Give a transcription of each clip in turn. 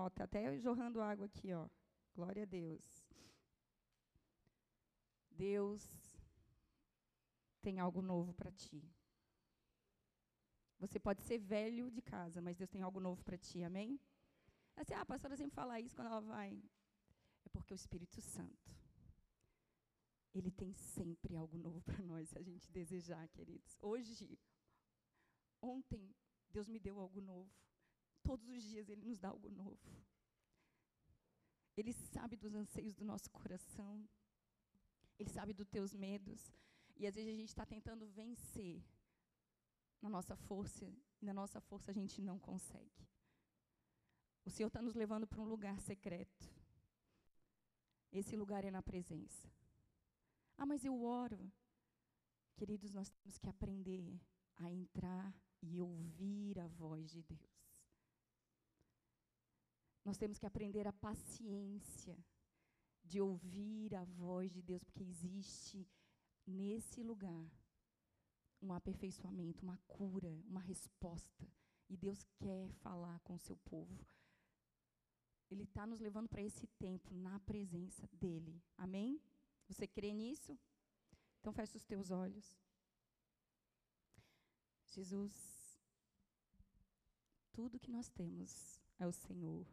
Ó, tá até jorrando água aqui, ó. Glória a Deus. Deus tem algo novo para ti. Você pode ser velho de casa, mas Deus tem algo novo para ti, amém? Assim, ah, a pastora sempre fala isso quando ela vai. É porque o Espírito Santo, ele tem sempre algo novo para nós, se a gente desejar, queridos. Hoje, ontem, Deus me deu algo novo. Todos os dias Ele nos dá algo novo. Ele sabe dos anseios do nosso coração. Ele sabe dos teus medos. E às vezes a gente está tentando vencer na nossa força, e na nossa força a gente não consegue. O Senhor está nos levando para um lugar secreto. Esse lugar é na presença. Ah, mas eu oro. Queridos, nós temos que aprender a entrar e ouvir a voz de Deus. Nós temos que aprender a paciência de ouvir a voz de Deus, porque existe nesse lugar um aperfeiçoamento, uma cura, uma resposta. E Deus quer falar com o seu povo. Ele está nos levando para esse tempo na presença dEle. Amém? Você crê nisso? Então feche os teus olhos. Jesus, tudo que nós temos é o Senhor.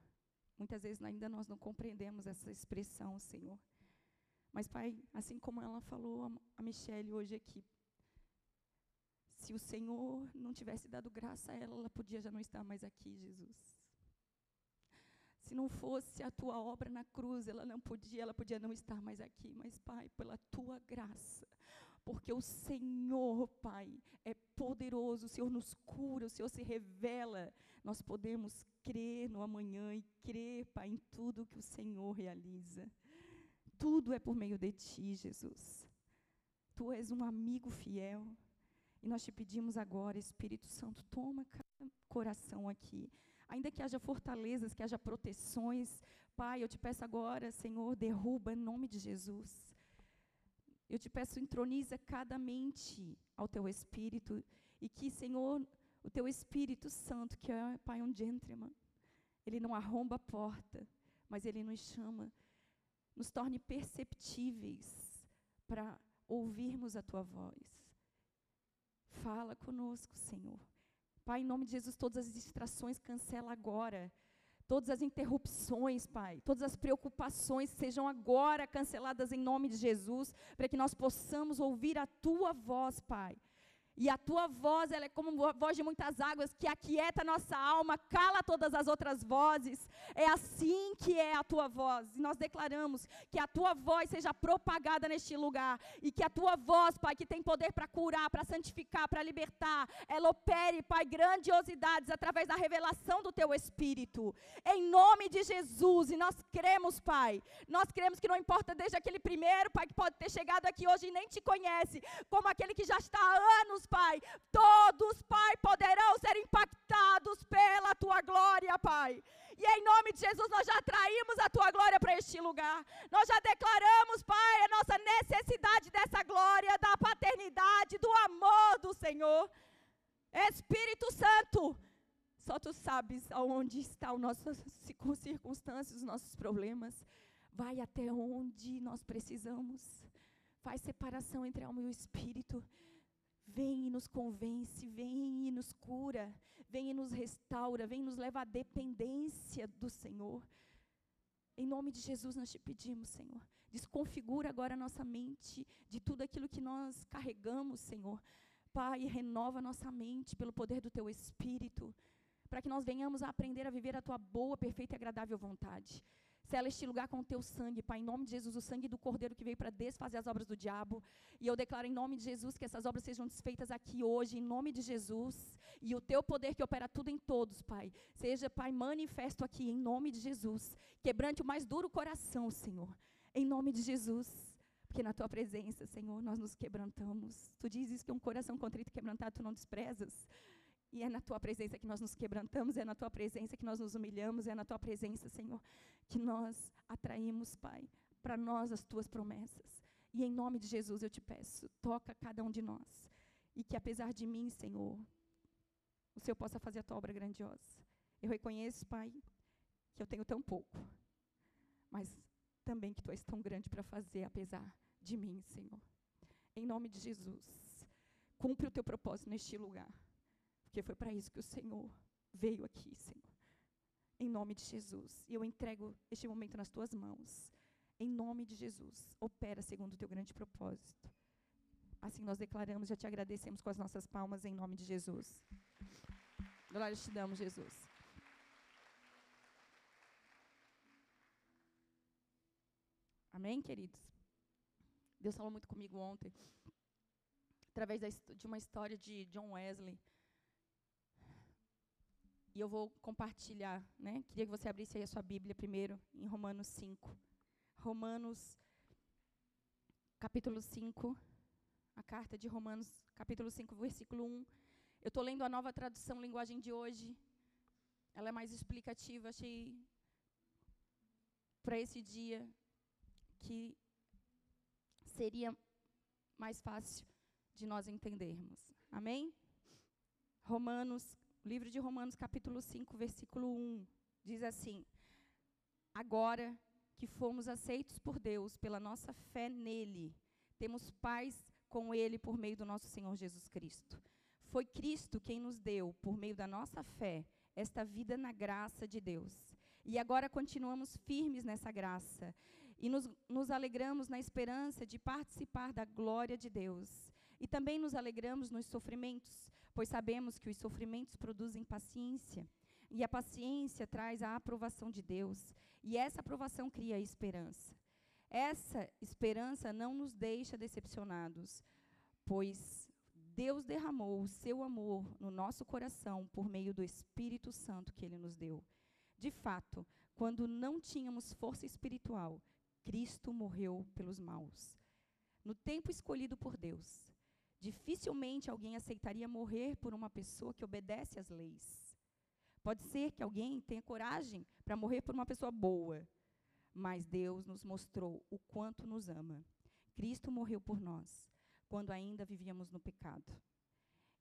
Muitas vezes ainda nós não compreendemos essa expressão, Senhor. Mas, Pai, assim como ela falou a Michelle hoje aqui, se o Senhor não tivesse dado graça a ela, ela podia já não estar mais aqui, Jesus. Se não fosse a tua obra na cruz, ela não podia, ela podia não estar mais aqui, mas Pai, pela tua graça, porque o Senhor, Pai, é poderoso, o Senhor nos cura, o Senhor se revela. Nós podemos crer no amanhã e crer, Pai, em tudo que o Senhor realiza. Tudo é por meio de ti, Jesus. Tu és um amigo fiel. E nós te pedimos agora, Espírito Santo, toma cada coração aqui. Ainda que haja fortalezas, que haja proteções, Pai, eu te peço agora, Senhor, derruba em nome de Jesus eu te peço, entroniza cada mente ao teu espírito e que, Senhor, o teu Espírito Santo, que é, Pai, um gentleman, ele não arromba a porta, mas ele nos chama, nos torne perceptíveis para ouvirmos a tua voz. Fala conosco, Senhor. Pai, em nome de Jesus, todas as distrações cancela agora Todas as interrupções, Pai, todas as preocupações sejam agora canceladas em nome de Jesus, para que nós possamos ouvir a tua voz, Pai. E a tua voz, ela é como a voz de muitas águas, que aquieta a nossa alma, cala todas as outras vozes. É assim que é a tua voz. E nós declaramos que a tua voz seja propagada neste lugar. E que a tua voz, Pai, que tem poder para curar, para santificar, para libertar, ela opere, Pai, grandiosidades através da revelação do teu Espírito. Em nome de Jesus. E nós cremos, Pai. Nós cremos que não importa desde aquele primeiro, Pai, que pode ter chegado aqui hoje e nem te conhece, como aquele que já está há anos Pai, todos, Pai, poderão ser impactados pela tua glória, Pai. E em nome de Jesus, nós já atraímos a tua glória para este lugar. Nós já declaramos, Pai, a nossa necessidade dessa glória, da paternidade, do amor do Senhor. Espírito Santo, só tu sabes aonde estão nossas circunstâncias, os nossos problemas. Vai até onde nós precisamos. Faz separação entre alma e o espírito. Vem e nos convence, vem e nos cura, vem e nos restaura, vem e nos leva à dependência do Senhor. Em nome de Jesus nós te pedimos, Senhor. Desconfigura agora a nossa mente de tudo aquilo que nós carregamos, Senhor. Pai, renova nossa mente pelo poder do teu Espírito, para que nós venhamos a aprender a viver a tua boa, perfeita e agradável vontade. Sela este lugar com o teu sangue, Pai, em nome de Jesus, o sangue do Cordeiro que veio para desfazer as obras do diabo. E eu declaro em nome de Jesus que essas obras sejam desfeitas aqui hoje, em nome de Jesus. E o teu poder que opera tudo em todos, Pai, seja, Pai, manifesto aqui, em nome de Jesus. Quebrante o mais duro coração, Senhor, em nome de Jesus. Porque na tua presença, Senhor, nós nos quebrantamos. Tu dizes que um coração contrito e quebrantado tu não desprezas. E é na tua presença que nós nos quebrantamos, é na tua presença que nós nos humilhamos, é na tua presença, Senhor, que nós atraímos, Pai, para nós as tuas promessas. E em nome de Jesus eu te peço, toca cada um de nós. E que apesar de mim, Senhor, o Senhor possa fazer a tua obra grandiosa. Eu reconheço, Pai, que eu tenho tão pouco, mas também que tu és tão grande para fazer apesar de mim, Senhor. Em nome de Jesus, cumpre o teu propósito neste lugar, porque foi para isso que o Senhor veio aqui, Senhor. Em nome de Jesus. E eu entrego este momento nas tuas mãos. Em nome de Jesus, opera segundo o teu grande propósito. Assim nós declaramos, já te agradecemos com as nossas palmas em nome de Jesus. Glória te damos, Jesus. Amém, queridos? Deus falou muito comigo ontem, através de uma história de John Wesley. E eu vou compartilhar, né? Queria que você abrisse aí a sua Bíblia primeiro, em Romanos 5. Romanos, capítulo 5, a carta de Romanos, capítulo 5, versículo 1. Eu estou lendo a nova tradução linguagem de hoje. Ela é mais explicativa, achei para esse dia que seria mais fácil de nós entendermos. Amém? Romanos, livro de Romanos, capítulo 5, versículo 1, diz assim: Agora que fomos aceitos por Deus pela nossa fé nele, temos paz com ele por meio do nosso Senhor Jesus Cristo. Foi Cristo quem nos deu, por meio da nossa fé, esta vida na graça de Deus. E agora continuamos firmes nessa graça e nos, nos alegramos na esperança de participar da glória de Deus. E também nos alegramos nos sofrimentos, pois sabemos que os sofrimentos produzem paciência. E a paciência traz a aprovação de Deus. E essa aprovação cria esperança. Essa esperança não nos deixa decepcionados, pois Deus derramou o seu amor no nosso coração por meio do Espírito Santo que ele nos deu. De fato, quando não tínhamos força espiritual, Cristo morreu pelos maus. No tempo escolhido por Deus, dificilmente alguém aceitaria morrer por uma pessoa que obedece às leis. Pode ser que alguém tenha coragem para morrer por uma pessoa boa, mas Deus nos mostrou o quanto nos ama. Cristo morreu por nós, quando ainda vivíamos no pecado.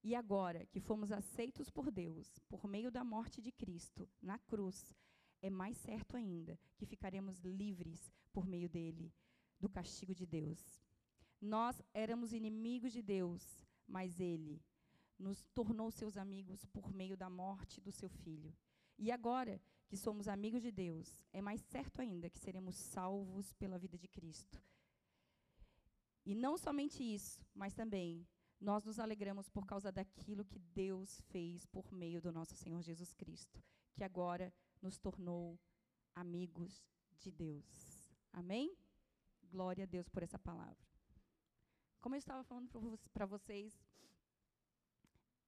E agora que fomos aceitos por Deus, por meio da morte de Cristo na cruz, é mais certo ainda que ficaremos livres por meio dele do castigo de Deus. Nós éramos inimigos de Deus, mas ele nos tornou seus amigos por meio da morte do seu filho. E agora que somos amigos de Deus, é mais certo ainda que seremos salvos pela vida de Cristo. E não somente isso, mas também nós nos alegramos por causa daquilo que Deus fez por meio do nosso Senhor Jesus Cristo, que agora nos tornou amigos de Deus. Amém? Glória a Deus por essa palavra. Como eu estava falando para vocês,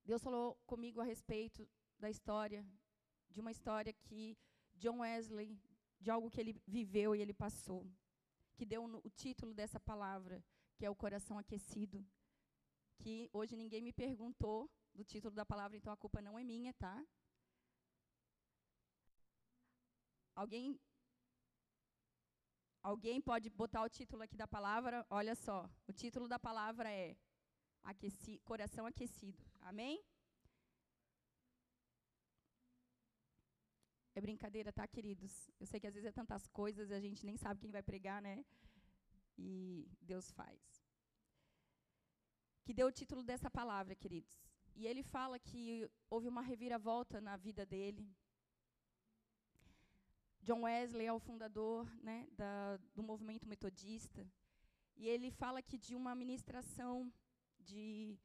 Deus falou comigo a respeito da história, de uma história que John Wesley, de algo que ele viveu e ele passou, que deu o título dessa palavra, que é o coração aquecido, que hoje ninguém me perguntou do título da palavra, então a culpa não é minha, tá? Alguém Alguém pode botar o título aqui da palavra? Olha só, o título da palavra é aqueci, coração aquecido. Amém? É brincadeira, tá, queridos? Eu sei que às vezes é tantas coisas e a gente nem sabe quem vai pregar, né? E Deus faz. Que deu o título dessa palavra, queridos. E ele fala que houve uma reviravolta na vida dele, John Wesley é o fundador né, da, do movimento metodista. E ele fala que de uma ministração de,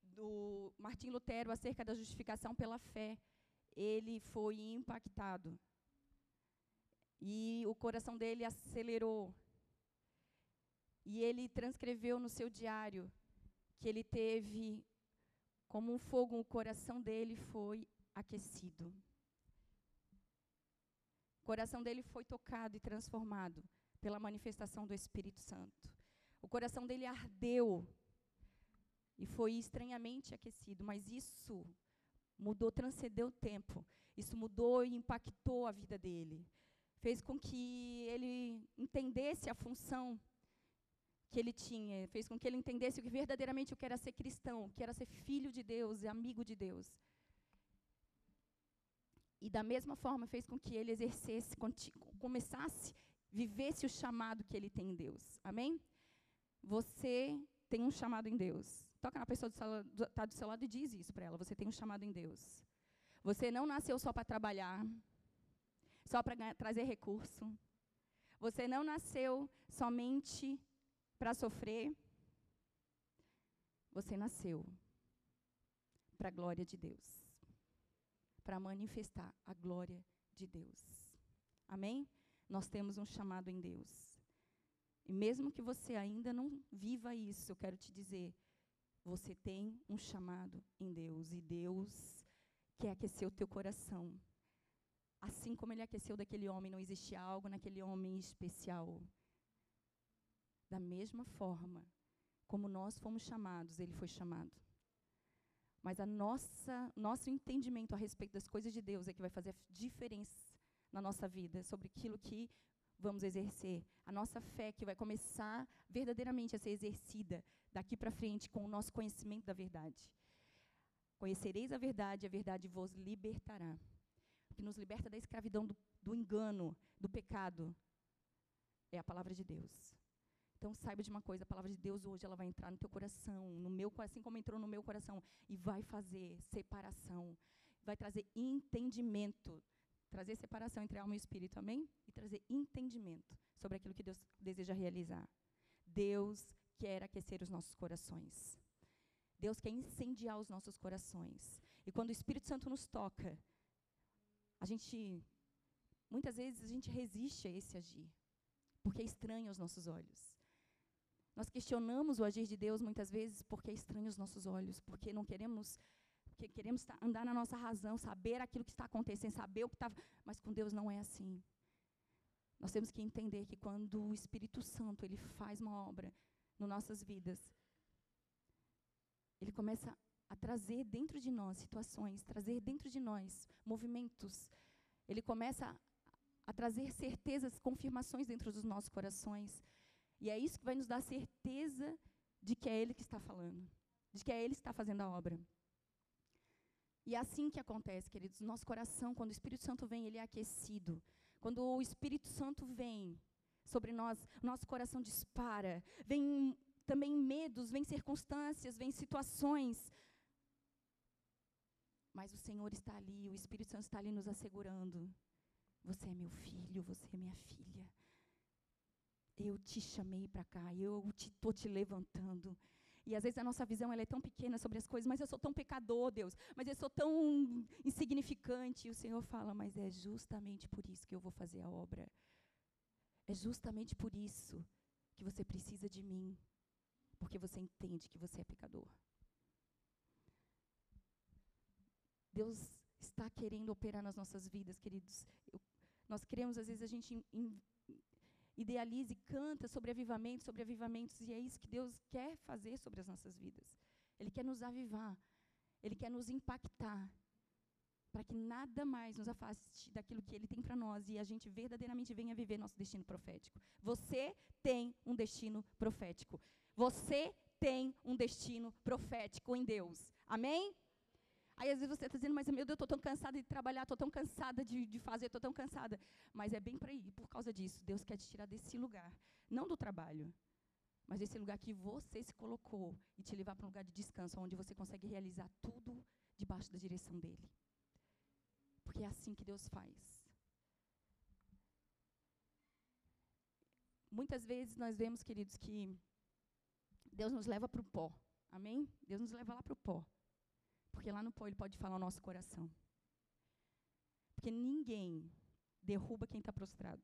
do Martim Lutero acerca da justificação pela fé, ele foi impactado. E o coração dele acelerou. E ele transcreveu no seu diário que ele teve, como um fogo, o coração dele foi aquecido. O coração dele foi tocado e transformado pela manifestação do Espírito Santo. O coração dele ardeu e foi estranhamente aquecido, mas isso mudou, transcendeu o tempo. Isso mudou e impactou a vida dele. Fez com que ele entendesse a função que ele tinha, fez com que ele entendesse o que verdadeiramente o que era ser cristão, o que era ser filho de Deus e amigo de Deus. E da mesma forma fez com que ele exercesse, começasse, vivesse o chamado que ele tem em Deus. Amém? Você tem um chamado em Deus. Toca na pessoa que está do seu lado e diz isso para ela. Você tem um chamado em Deus. Você não nasceu só para trabalhar, só para trazer recurso. Você não nasceu somente para sofrer. Você nasceu para a glória de Deus para manifestar a glória de Deus. Amém? Nós temos um chamado em Deus. E mesmo que você ainda não viva isso, eu quero te dizer, você tem um chamado em Deus e Deus quer aquecer o teu coração. Assim como ele aqueceu daquele homem, não existe algo naquele homem especial. Da mesma forma como nós fomos chamados, ele foi chamado. Mas a nossa nosso entendimento a respeito das coisas de Deus é que vai fazer a diferença na nossa vida sobre aquilo que vamos exercer. A nossa fé que vai começar verdadeiramente a ser exercida daqui para frente com o nosso conhecimento da verdade. Conhecereis a verdade, a verdade vos libertará. O que nos liberta da escravidão, do, do engano, do pecado, é a palavra de Deus. Então saiba de uma coisa, a palavra de Deus hoje ela vai entrar no teu coração, no meu, assim como entrou no meu coração, e vai fazer separação, vai trazer entendimento, trazer separação entre alma e espírito, amém? E trazer entendimento sobre aquilo que Deus deseja realizar. Deus quer aquecer os nossos corações. Deus quer incendiar os nossos corações. E quando o Espírito Santo nos toca, a gente muitas vezes a gente resiste a esse agir, porque é estranho aos nossos olhos. Nós questionamos o agir de Deus muitas vezes porque é estranho aos nossos olhos, porque não queremos porque queremos andar na nossa razão, saber aquilo que está acontecendo, saber o que está, mas com Deus não é assim. Nós temos que entender que quando o Espírito Santo ele faz uma obra nas nossas vidas, ele começa a trazer dentro de nós situações, trazer dentro de nós movimentos. Ele começa a, trazer certezas, confirmações dentro dos nossos corações. E é isso que vai nos dar certeza de que é Ele que está falando, de que é Ele que está fazendo a obra. E é assim que acontece, queridos. Nosso coração, quando o Espírito Santo vem, ele é aquecido. Quando o Espírito Santo vem sobre nós, nosso coração dispara. Vem também medos, vem circunstâncias, vem situações. Mas o Senhor está ali, o Espírito Santo está ali nos assegurando. Você é meu filho, você é minha filha. Eu te chamei para cá, eu estou te, te levantando. E às vezes a nossa visão ela é tão pequena sobre as coisas, mas eu sou tão pecador, Deus, mas eu sou tão insignificante. E o Senhor fala, mas é justamente por isso que eu vou fazer a obra. É justamente por isso que você precisa de mim, porque você entende que você é pecador. Deus está querendo operar nas nossas vidas, queridos. Eu, nós queremos, às vezes, a gente in, idealiza e canta sobre avivamentos, sobre avivamentos, e é isso que Deus quer fazer sobre as nossas vidas. Ele quer nos avivar, Ele quer nos impactar, para que nada mais nos afaste daquilo que Ele tem para nós e a gente verdadeiramente venha viver nosso destino profético. Você tem um destino profético. Você tem um destino profético em Deus. Amém? Aí às vezes você está dizendo, mas meu Deus, eu estou tão cansada de trabalhar, estou tão cansada de, de fazer, estou tão cansada. Mas é bem para ir, por causa disso. Deus quer te tirar desse lugar. Não do trabalho, mas desse lugar que você se colocou e te levar para um lugar de descanso, onde você consegue realizar tudo debaixo da direção dele. Porque é assim que Deus faz. Muitas vezes nós vemos, queridos, que Deus nos leva para o pó. Amém? Deus nos leva lá para o pó. Porque lá no pó ele pode falar o nosso coração. Porque ninguém derruba quem está prostrado.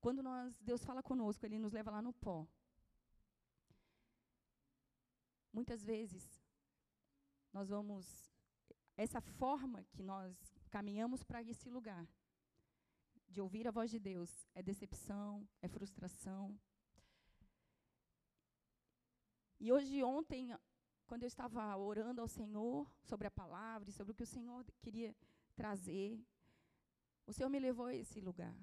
Quando nós, Deus fala conosco, Ele nos leva lá no pó. Muitas vezes, nós vamos. Essa forma que nós caminhamos para esse lugar, de ouvir a voz de Deus, é decepção, é frustração. E hoje, ontem, quando eu estava orando ao Senhor sobre a palavra sobre o que o Senhor queria trazer, o Senhor me levou a esse lugar.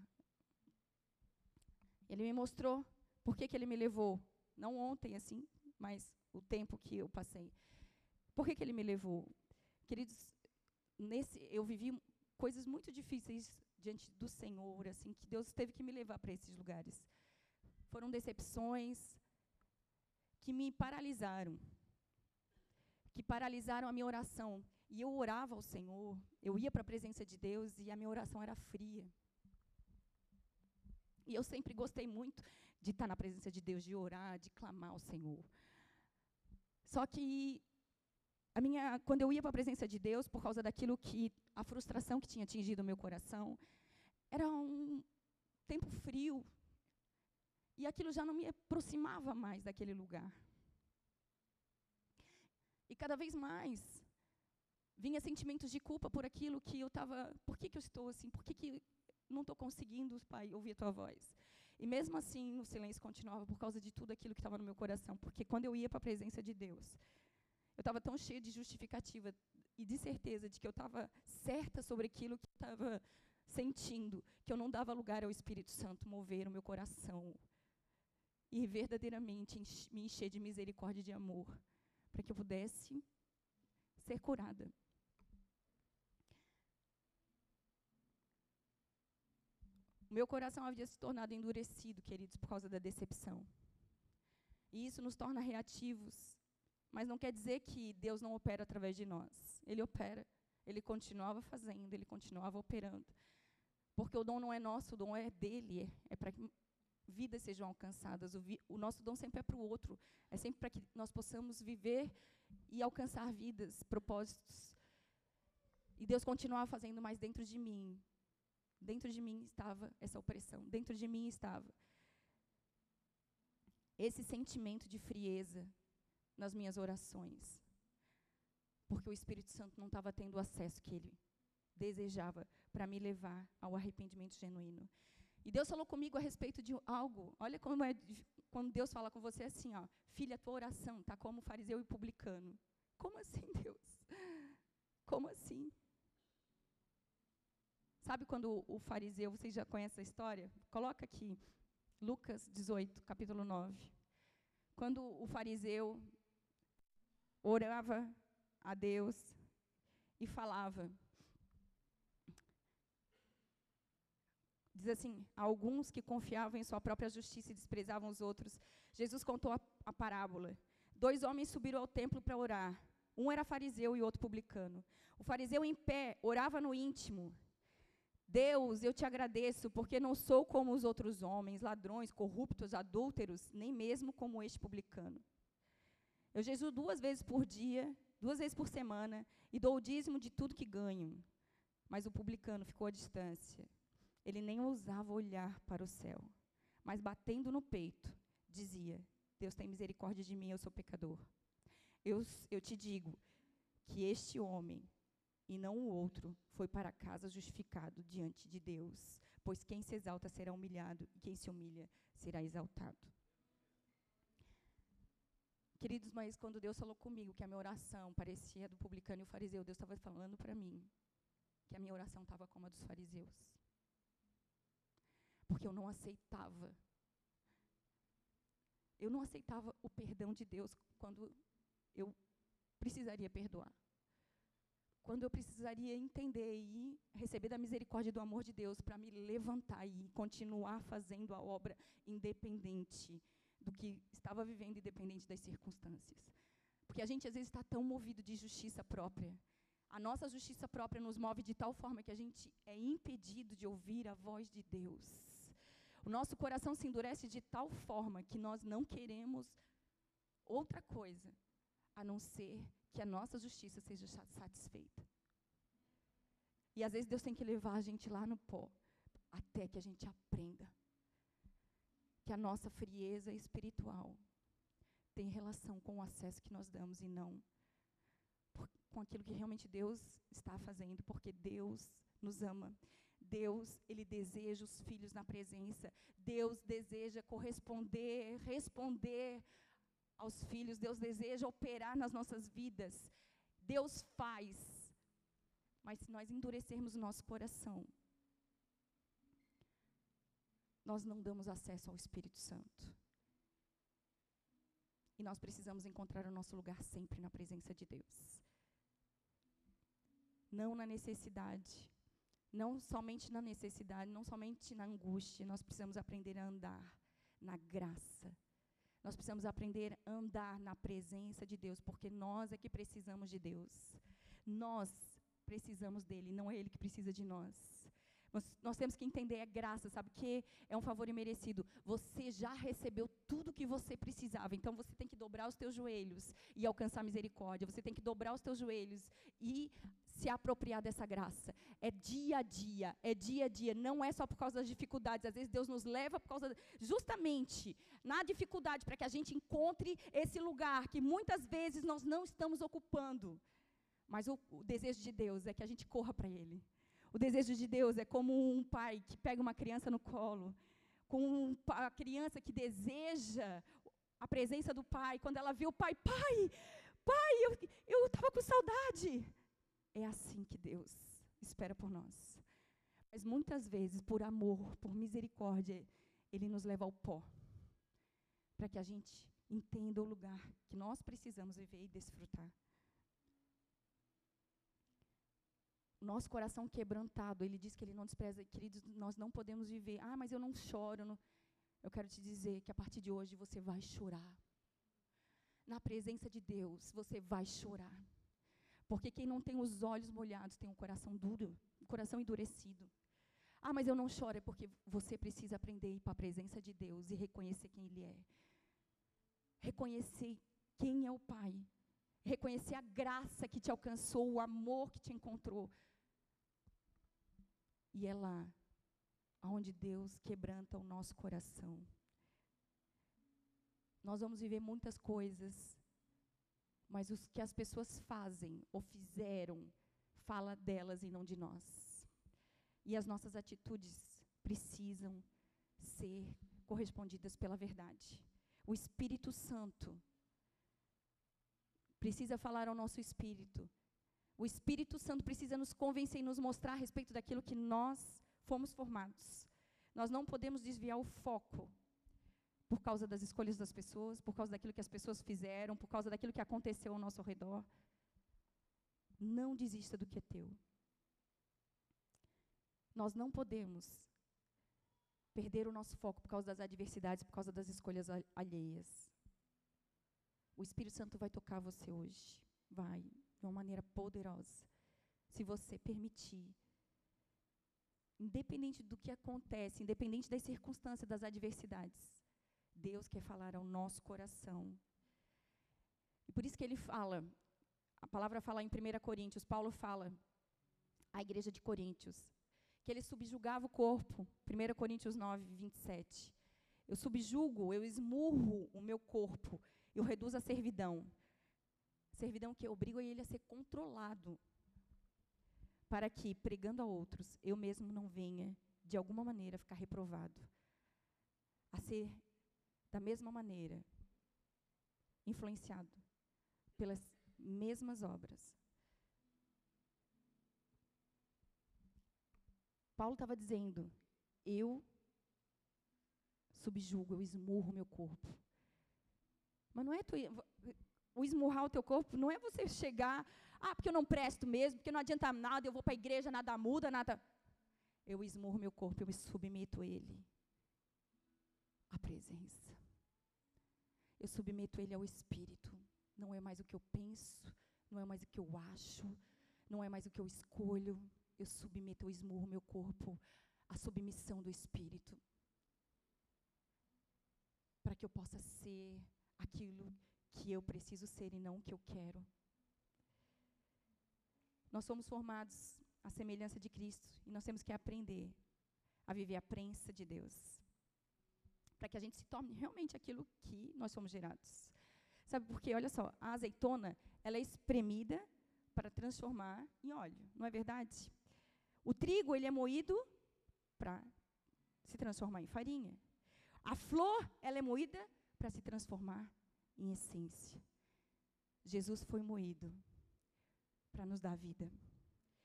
Ele me mostrou por que, que ele me levou. Não ontem, assim, mas o tempo que eu passei. Por que, que ele me levou? Queridos, nesse, eu vivi coisas muito difíceis diante do Senhor, assim, que Deus teve que me levar para esses lugares. Foram decepções que me paralisaram, que paralisaram a minha oração. E eu orava ao Senhor, eu ia para a presença de Deus e a minha oração era fria. E eu sempre gostei muito de estar na presença de Deus, de orar, de clamar ao Senhor. Só que a minha, quando eu ia para a presença de Deus, por causa daquilo que a frustração que tinha atingido o meu coração, era um tempo frio. E aquilo já não me aproximava mais daquele lugar. E cada vez mais vinha sentimentos de culpa por aquilo que eu estava. Por que, que eu estou assim? Por que, que não estou conseguindo, Pai, ouvir a tua voz? E mesmo assim, o silêncio continuava por causa de tudo aquilo que estava no meu coração. Porque quando eu ia para a presença de Deus, eu estava tão cheia de justificativa e de certeza de que eu estava certa sobre aquilo que eu estava sentindo, que eu não dava lugar ao Espírito Santo mover o meu coração e verdadeiramente me encher de misericórdia e de amor, para que eu pudesse ser curada. Meu coração havia se tornado endurecido, queridos, por causa da decepção. E isso nos torna reativos. Mas não quer dizer que Deus não opera através de nós. Ele opera. Ele continuava fazendo, ele continuava operando. Porque o dom não é nosso, o dom é dele. É, é para vidas sejam alcançadas. O, vi, o nosso dom sempre é para o outro. É sempre para que nós possamos viver e alcançar vidas, propósitos. E Deus continuava fazendo mais dentro de mim. Dentro de mim estava essa opressão. Dentro de mim estava esse sentimento de frieza nas minhas orações. Porque o Espírito Santo não estava tendo o acesso que ele desejava para me levar ao arrependimento genuíno. E Deus falou comigo a respeito de algo. Olha como é quando Deus fala com você assim, ó, filha, tua oração está como fariseu e publicano. Como assim, Deus? Como assim? Sabe quando o fariseu, vocês já conhecem a história? Coloca aqui, Lucas 18, capítulo 9. Quando o fariseu orava a Deus e falava, Diz assim: alguns que confiavam em sua própria justiça e desprezavam os outros. Jesus contou a, a parábola. Dois homens subiram ao templo para orar. Um era fariseu e outro publicano. O fariseu em pé orava no íntimo. Deus, eu te agradeço, porque não sou como os outros homens, ladrões, corruptos, adúlteros, nem mesmo como este publicano. Eu jejuo duas vezes por dia, duas vezes por semana, e dou o dízimo de tudo que ganho. Mas o publicano ficou à distância. Ele nem ousava olhar para o céu, mas batendo no peito, dizia: Deus tem misericórdia de mim, eu sou pecador. Eu, eu te digo que este homem, e não o outro, foi para casa justificado diante de Deus, pois quem se exalta será humilhado, e quem se humilha será exaltado. Queridos, mas quando Deus falou comigo que a minha oração parecia do publicano e o fariseu, Deus estava falando para mim que a minha oração estava como a dos fariseus porque eu não aceitava. Eu não aceitava o perdão de Deus quando eu precisaria perdoar. Quando eu precisaria entender e receber da misericórdia e do amor de Deus para me levantar e continuar fazendo a obra independente do que estava vivendo, independente das circunstâncias. Porque a gente às vezes está tão movido de justiça própria. A nossa justiça própria nos move de tal forma que a gente é impedido de ouvir a voz de Deus. O nosso coração se endurece de tal forma que nós não queremos outra coisa a não ser que a nossa justiça seja satisfeita. E às vezes Deus tem que levar a gente lá no pó, até que a gente aprenda que a nossa frieza espiritual tem relação com o acesso que nós damos e não com aquilo que realmente Deus está fazendo, porque Deus nos ama. Deus, ele deseja os filhos na presença. Deus deseja corresponder, responder aos filhos. Deus deseja operar nas nossas vidas. Deus faz. Mas se nós endurecermos o nosso coração, nós não damos acesso ao Espírito Santo. E nós precisamos encontrar o nosso lugar sempre na presença de Deus. Não na necessidade Não somente na necessidade, não somente na angústia, nós precisamos aprender a andar na graça. Nós precisamos aprender a andar na presença de Deus, porque nós é que precisamos de Deus. Nós precisamos dele, não é ele que precisa de nós. Nós, nós temos que entender a graça, sabe que é um favor imerecido. Você já recebeu tudo que você precisava, então você tem que dobrar os teus joelhos e alcançar misericórdia. Você tem que dobrar os teus joelhos e se apropriar dessa graça. É dia a dia, é dia a dia, não é só por causa das dificuldades. Às vezes Deus nos leva por causa justamente na dificuldade para que a gente encontre esse lugar que muitas vezes nós não estamos ocupando. Mas o, o desejo de Deus é que a gente corra para ele. O desejo de Deus é como um pai que pega uma criança no colo, com a criança que deseja a presença do pai, quando ela vê o pai, pai, pai, eu estava com saudade. É assim que Deus espera por nós. Mas muitas vezes, por amor, por misericórdia, Ele nos leva ao pó, para que a gente entenda o lugar que nós precisamos viver e desfrutar. Nosso coração quebrantado, ele diz que ele não despreza, queridos, nós não podemos viver, ah, mas eu não choro. Eu, não. eu quero te dizer que a partir de hoje você vai chorar. Na presença de Deus, você vai chorar. Porque quem não tem os olhos molhados tem um coração duro, um coração endurecido. Ah, mas eu não choro, é porque você precisa aprender a ir para a presença de Deus e reconhecer quem Ele é. Reconhecer quem é o Pai. Reconhecer a graça que te alcançou, o amor que te encontrou. E é lá onde Deus quebranta o nosso coração. Nós vamos viver muitas coisas, mas os que as pessoas fazem ou fizeram, fala delas e não de nós. E as nossas atitudes precisam ser correspondidas pela verdade. O Espírito Santo precisa falar ao nosso espírito o Espírito Santo precisa nos convencer e nos mostrar a respeito daquilo que nós fomos formados. Nós não podemos desviar o foco por causa das escolhas das pessoas, por causa daquilo que as pessoas fizeram, por causa daquilo que aconteceu ao nosso redor. Não desista do que é teu. Nós não podemos perder o nosso foco por causa das adversidades, por causa das escolhas alheias. O Espírito Santo vai tocar você hoje. Vai de uma maneira poderosa. Se você permitir. Independente do que acontece, independente das circunstâncias, das adversidades, Deus quer falar ao nosso coração. E por isso que ele fala, a palavra fala em 1 Coríntios, Paulo fala à igreja de Coríntios, que ele subjugava o corpo. 1 Coríntios 9, 27. Eu subjugo, eu esmurro o meu corpo, eu reduzo a servidão. Servidão que obriga ele a ser controlado, para que, pregando a outros, eu mesmo não venha, de alguma maneira, ficar reprovado. A ser, da mesma maneira, influenciado pelas mesmas obras. Paulo estava dizendo: eu subjugo, eu esmurro meu corpo. Mas não é tu, o esmurrar o teu corpo não é você chegar, ah, porque eu não presto mesmo, porque não adianta nada, eu vou para a igreja, nada muda, nada. Eu esmurro meu corpo, eu me submeto a ele. A presença. Eu submeto ele ao Espírito. Não é mais o que eu penso, não é mais o que eu acho, não é mais o que eu escolho. Eu submeto, eu esmurro meu corpo à submissão do Espírito. Para que eu possa ser aquilo que eu preciso ser e não o que eu quero. Nós somos formados à semelhança de Cristo e nós temos que aprender a viver a prensa de Deus. Para que a gente se torne realmente aquilo que nós somos gerados. Sabe por quê? Olha só, a azeitona, ela é espremida para transformar em óleo, não é verdade? O trigo, ele é moído para se transformar em farinha. A flor, ela é moída para se transformar em essência. Jesus foi moído para nos dar vida.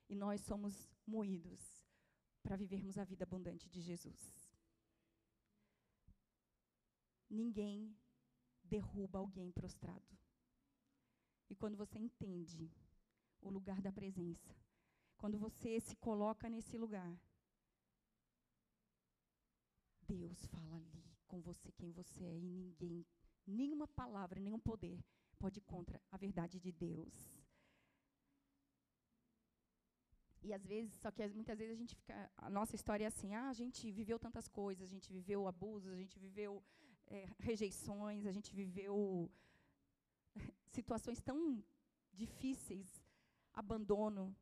E nós somos moídos para vivermos a vida abundante de Jesus. Ninguém derruba alguém prostrado. E quando você entende o lugar da presença, quando você se coloca nesse lugar, Deus fala ali com você quem você é e ninguém, nenhuma palavra, nenhum poder pode ir contra a verdade de Deus. E às vezes, só que muitas vezes a gente fica, a nossa história é assim, ah, a gente viveu tantas coisas, a gente viveu abusos, a gente viveu é, rejeições, a gente viveu situações tão difíceis, abandono.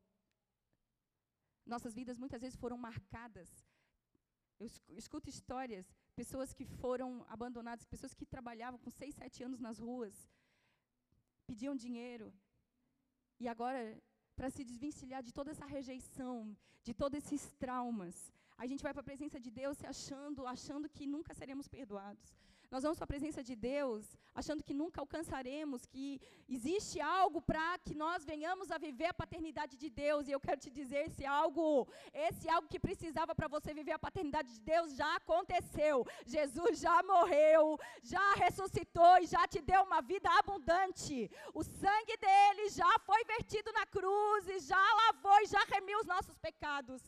Nossas vidas muitas vezes foram marcadas. Eu escuto histórias, pessoas que foram abandonadas, pessoas que trabalhavam com seis, sete anos nas ruas, pediam dinheiro, e agora para se desvencilhar de toda essa rejeição, de todos esses traumas. A gente vai para a presença de Deus se achando, achando que nunca seremos perdoados. Nós vamos para a presença de Deus achando que nunca alcançaremos, que existe algo para que nós venhamos a viver a paternidade de Deus. E eu quero te dizer, esse algo, esse algo que precisava para você viver a paternidade de Deus já aconteceu. Jesus já morreu, já ressuscitou e já te deu uma vida abundante. O sangue dele já foi vertido na cruz e já lavou e já remiu os nossos pecados.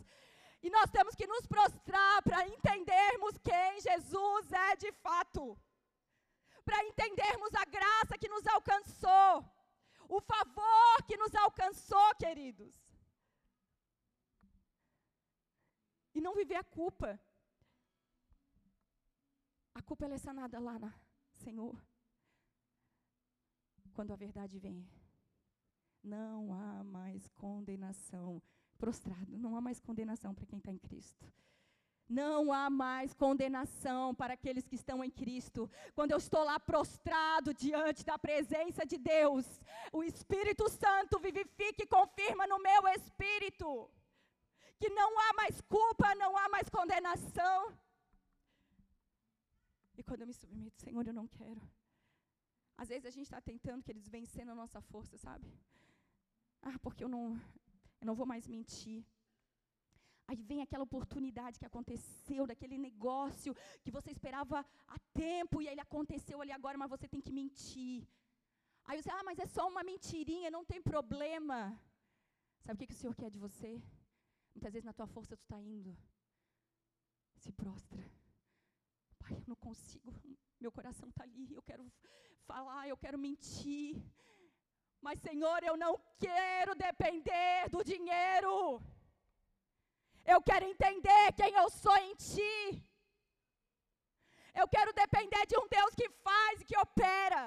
E nós temos que nos prostrar para entendermos quem Jesus é de fato. Para entendermos a graça que nos alcançou. O favor que nos alcançou, queridos. E não viver a culpa. A culpa é sanada lá na Senhor. Quando a verdade vem. Não há mais condenação prostrado. Não há mais condenação para quem está em Cristo. Não há mais condenação para aqueles que estão em Cristo. Quando eu estou lá prostrado diante da presença de Deus, o Espírito Santo vivifica e confirma no meu espírito que não há mais culpa, não há mais condenação. E quando eu me submeto, Senhor, eu não quero. Às vezes a gente está tentando que eles vencendo a nossa força, sabe? Ah, porque eu não, eu não vou mais mentir. Aí vem aquela oportunidade que aconteceu, daquele negócio que você esperava há tempo e ele aconteceu ali agora, mas você tem que mentir. Aí você, ah, mas é só uma mentirinha, não tem problema. Sabe o que, que o Senhor quer de você? Muitas vezes na tua força tu está indo. Se prostra. Pai, eu não consigo, meu coração está ali, eu quero falar, eu quero mentir. Mas, Senhor, eu não quero depender do dinheiro. Eu quero entender quem eu sou em Ti. Eu quero depender de um Deus que faz e que opera.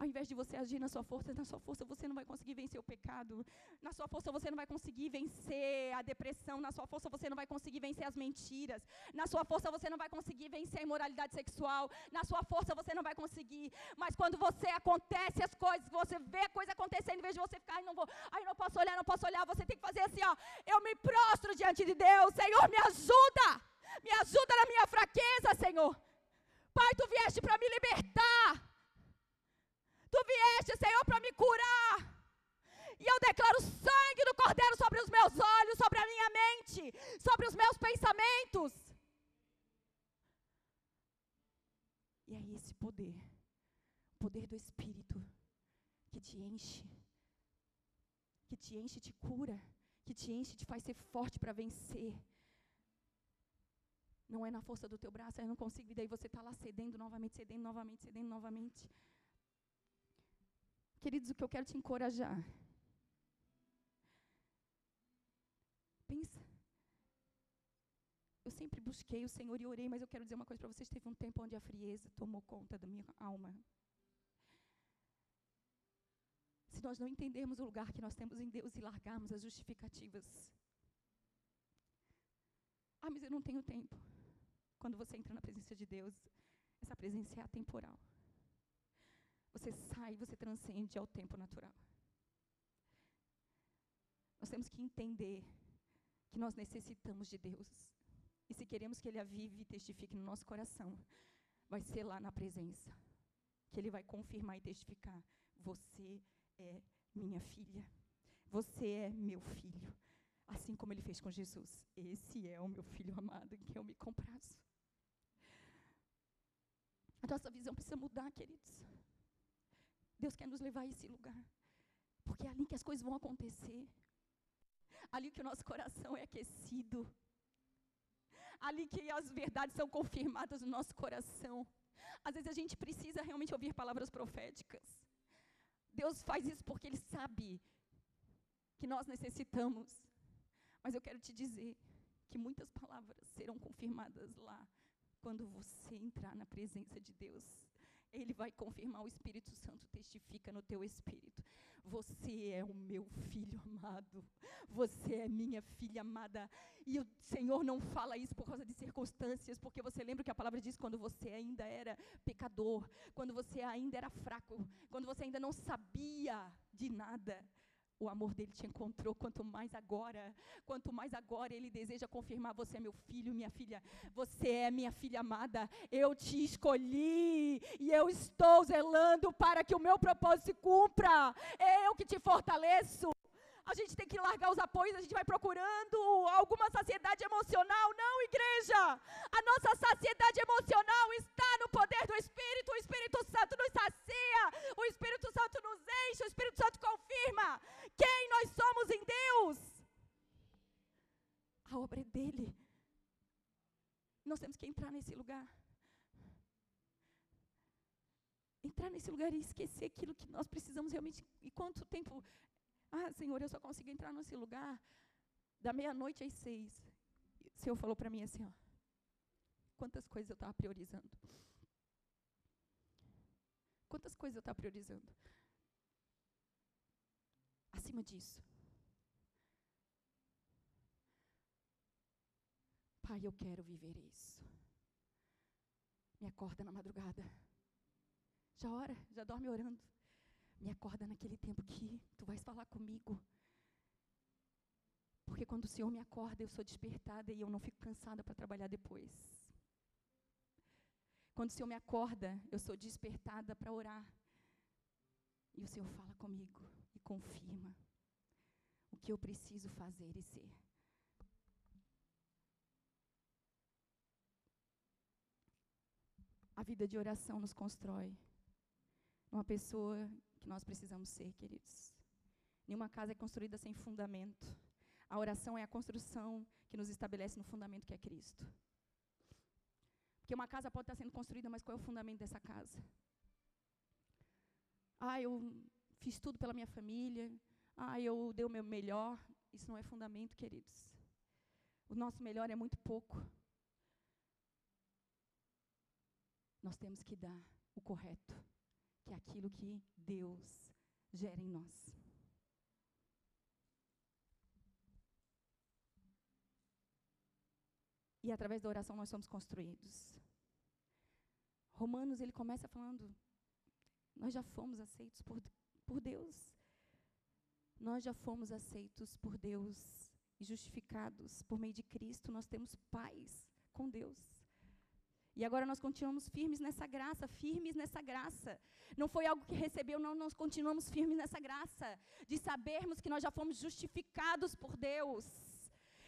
Ao invés de você agir na sua força, na sua força você não vai conseguir vencer o pecado. Na sua força você não vai conseguir vencer a depressão. Na sua força você não vai conseguir vencer as mentiras. Na sua força você não vai conseguir vencer a imoralidade sexual. Na sua força você não vai conseguir. Mas quando você acontece as coisas, você vê a coisa acontecendo, em vez de você ficar, ai, não vou, ai, não posso olhar, não posso olhar, você tem que fazer assim, ó. Eu me prostro diante de Deus. Senhor, me ajuda. Me ajuda na minha fraqueza, Senhor. Pai, tu vieste para me libertar. Tu vieste, Senhor, para me curar. E eu declaro sangue do Cordeiro sobre os meus olhos, sobre a minha mente, sobre os meus pensamentos. E é esse poder, o poder do Espírito, que te enche, que te enche te cura, que te enche te faz ser forte para vencer. Não é na força do teu braço, eu não consigo, e daí você está lá cedendo novamente, cedendo novamente, cedendo novamente. Queridos, o que eu quero te encorajar. Pensa. Eu sempre busquei o Senhor e orei, mas eu quero dizer uma coisa para vocês: teve um tempo onde a frieza tomou conta da minha alma. Se nós não entendermos o lugar que nós temos em Deus e largarmos as justificativas. Ah, mas eu não tenho tempo. Quando você entra na presença de Deus, essa presença é atemporal. Você sai, você transcende ao tempo natural. Nós temos que entender que nós necessitamos de Deus. E se queremos que Ele avive e testifique no nosso coração, vai ser lá na presença que Ele vai confirmar e testificar: Você é minha filha. Você é meu filho. Assim como Ele fez com Jesus. Esse é o meu filho amado em que eu me comprazo. A nossa visão precisa mudar, queridos. Deus quer nos levar a esse lugar. Porque é ali que as coisas vão acontecer. ali que o nosso coração é aquecido, ali que as verdades são confirmadas no nosso coração. Às vezes a gente precisa realmente ouvir palavras proféticas. Deus faz isso porque Ele sabe que nós necessitamos. Mas eu quero te dizer que muitas palavras serão confirmadas lá quando você entrar na presença de Deus. Ele vai confirmar, o Espírito Santo testifica no teu espírito. Você é o meu filho amado. Você é minha filha amada. E o Senhor não fala isso por causa de circunstâncias, porque você lembra que a palavra diz quando você ainda era pecador, quando você ainda era fraco, quando você ainda não sabia de nada o amor dele te encontrou, quanto mais agora, quanto mais agora ele deseja confirmar: você é meu filho, minha filha, você é minha filha amada, eu te escolhi e eu estou zelando para que o meu propósito se cumpra, é eu que te fortaleço. A gente tem que largar os apoios, a gente vai procurando alguma saciedade emocional. Não, igreja! A nossa saciedade emocional está no poder do Espírito. O Espírito Santo nos sacia, o Espírito Santo nos enche, o Espírito Santo confirma quem nós somos em Deus. A obra é dele. Nós temos que entrar nesse lugar. Entrar nesse lugar e esquecer aquilo que nós precisamos realmente. E quanto tempo ah, Senhor, eu só consigo entrar nesse lugar da meia-noite às seis. O Senhor falou para mim assim, ó. Quantas coisas eu estava priorizando? Quantas coisas eu estava priorizando? Acima disso. Pai, eu quero viver isso. Me acorda na madrugada. Já ora, já dorme orando. Me acorda naquele tempo que tu vais falar comigo. Porque quando o Senhor me acorda, eu sou despertada e eu não fico cansada para trabalhar depois. Quando o Senhor me acorda, eu sou despertada para orar. E o Senhor fala comigo e confirma o que eu preciso fazer e ser. A vida de oração nos constrói. Uma pessoa que nós precisamos ser, queridos. Nenhuma casa é construída sem fundamento. A oração é a construção que nos estabelece no fundamento que é Cristo. Porque uma casa pode estar sendo construída, mas qual é o fundamento dessa casa? Ah, eu fiz tudo pela minha família. Ah, eu dei o meu melhor. Isso não é fundamento, queridos. O nosso melhor é muito pouco. Nós temos que dar o correto que é aquilo que Deus gera em nós. E através da oração nós somos construídos. Romanos, ele começa falando: nós já fomos aceitos por, por Deus. Nós já fomos aceitos por Deus e justificados por meio de Cristo. Nós temos paz com Deus. E agora nós continuamos firmes nessa graça, firmes nessa graça. Não foi algo que recebeu, não, nós continuamos firmes nessa graça, de sabermos que nós já fomos justificados por Deus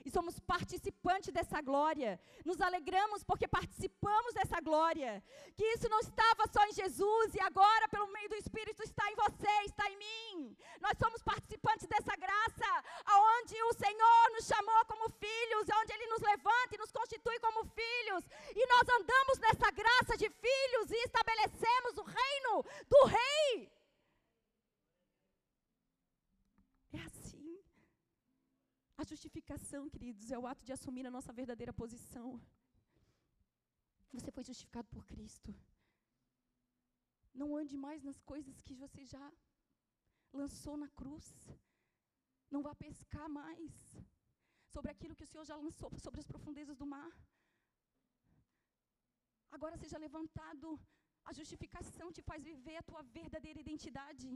e somos participantes dessa glória. Nos alegramos porque participamos dessa glória. Que isso não estava só em Jesus e agora, pelo meio do Espírito, está em você, está em mim. Nós somos participantes dessa graça, aonde o Senhor nos chamou como filhos, onde Ele nos levanta e nos constitui como filhos. E nós andamos nessa graça de filhos e estabelecemos o reino do Rei. A justificação, queridos, é o ato de assumir a nossa verdadeira posição. Você foi justificado por Cristo. Não ande mais nas coisas que você já lançou na cruz. Não vá pescar mais sobre aquilo que o Senhor já lançou sobre as profundezas do mar. Agora seja levantado. A justificação te faz viver a tua verdadeira identidade